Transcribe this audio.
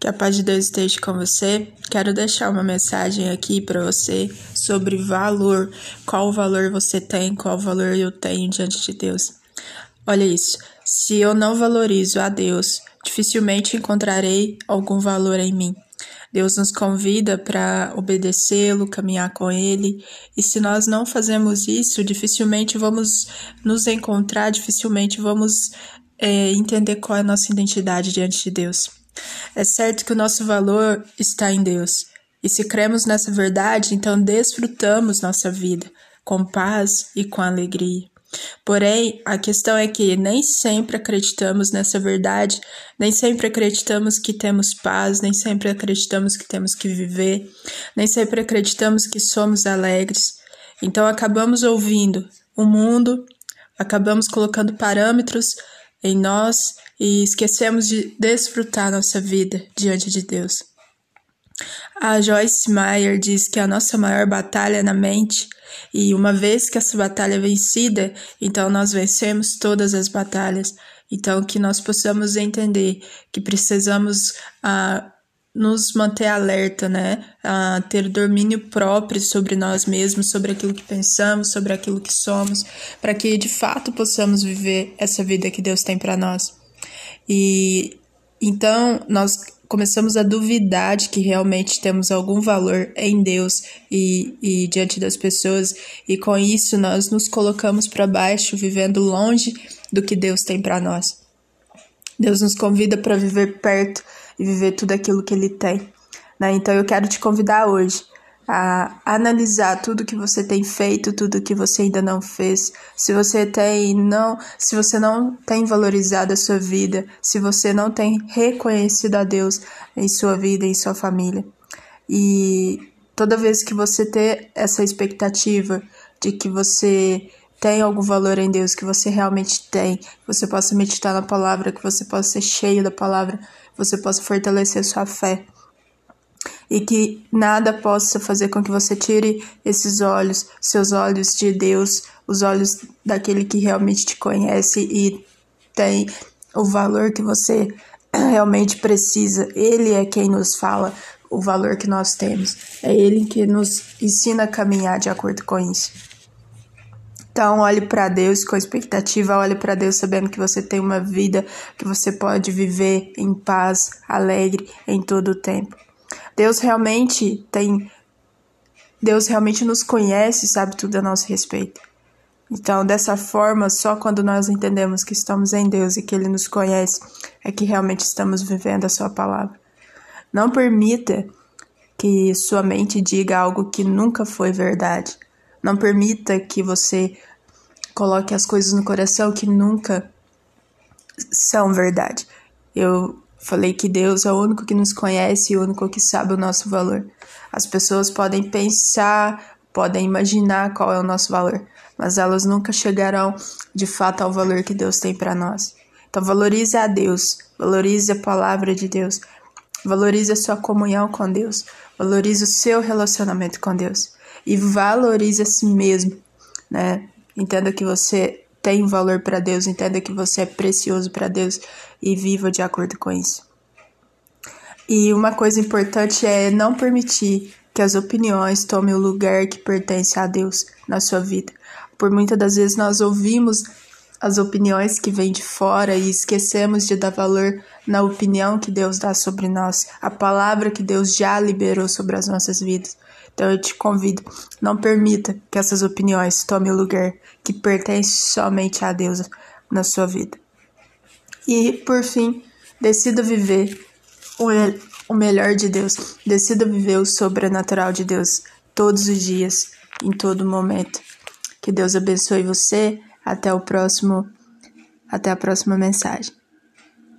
Que a paz de Deus esteja com você. Quero deixar uma mensagem aqui para você sobre valor. Qual valor você tem, qual valor eu tenho diante de Deus. Olha isso. Se eu não valorizo a Deus, dificilmente encontrarei algum valor em mim. Deus nos convida para obedecê-lo, caminhar com ele, e se nós não fazemos isso, dificilmente vamos nos encontrar, dificilmente vamos é, entender qual é a nossa identidade diante de Deus. É certo que o nosso valor está em Deus. E se cremos nessa verdade, então desfrutamos nossa vida com paz e com alegria. Porém, a questão é que nem sempre acreditamos nessa verdade, nem sempre acreditamos que temos paz, nem sempre acreditamos que temos que viver, nem sempre acreditamos que somos alegres. Então acabamos ouvindo o mundo, acabamos colocando parâmetros em nós e esquecemos de desfrutar nossa vida diante de Deus. A Joyce Meyer diz que a nossa maior batalha é na mente, e uma vez que essa batalha é vencida, então nós vencemos todas as batalhas. Então, que nós possamos entender que precisamos ah, nos manter alerta, né? A ter domínio próprio sobre nós mesmos, sobre aquilo que pensamos, sobre aquilo que somos, para que de fato possamos viver essa vida que Deus tem para nós. E então nós começamos a duvidar de que realmente temos algum valor em Deus e, e diante das pessoas, e com isso nós nos colocamos para baixo, vivendo longe do que Deus tem para nós. Deus nos convida para viver perto e viver tudo aquilo que Ele tem. Né? Então eu quero te convidar hoje a analisar tudo que você tem feito, tudo que você ainda não fez, se você tem não, se você não tem valorizado a sua vida, se você não tem reconhecido a Deus em sua vida, em sua família. E toda vez que você ter essa expectativa de que você tem algum valor em Deus, que você realmente tem, que você possa meditar na palavra, que você possa ser cheio da palavra, você possa fortalecer sua fé. E que nada possa fazer com que você tire esses olhos, seus olhos de Deus, os olhos daquele que realmente te conhece e tem o valor que você realmente precisa. Ele é quem nos fala o valor que nós temos. É ele que nos ensina a caminhar de acordo com isso. Então, olhe para Deus com expectativa, olhe para Deus sabendo que você tem uma vida que você pode viver em paz, alegre em todo o tempo. Deus realmente tem Deus realmente nos conhece, sabe tudo a nosso respeito. Então, dessa forma, só quando nós entendemos que estamos em Deus e que Ele nos conhece, é que realmente estamos vivendo a Sua palavra. Não permita que sua mente diga algo que nunca foi verdade. Não permita que você coloque as coisas no coração que nunca são verdade. Eu falei que Deus é o único que nos conhece e o único que sabe o nosso valor. As pessoas podem pensar, podem imaginar qual é o nosso valor, mas elas nunca chegarão de fato ao valor que Deus tem para nós. Então valorize a Deus, valorize a palavra de Deus, valorize a sua comunhão com Deus, valorize o seu relacionamento com Deus e valorize a si mesmo, né? Entenda que você tem valor para Deus, entenda que você é precioso para Deus e viva de acordo com isso. E uma coisa importante é não permitir que as opiniões tomem o lugar que pertence a Deus na sua vida. Por muitas das vezes nós ouvimos as opiniões que vêm de fora e esquecemos de dar valor na opinião que Deus dá sobre nós, a palavra que Deus já liberou sobre as nossas vidas. Então eu te convido, não permita que essas opiniões tomem o lugar que pertence somente a Deus na sua vida. E, por fim, decida viver o melhor de Deus, decida viver o sobrenatural de Deus todos os dias, em todo momento. Que Deus abençoe você. Até o próximo, até a próxima mensagem.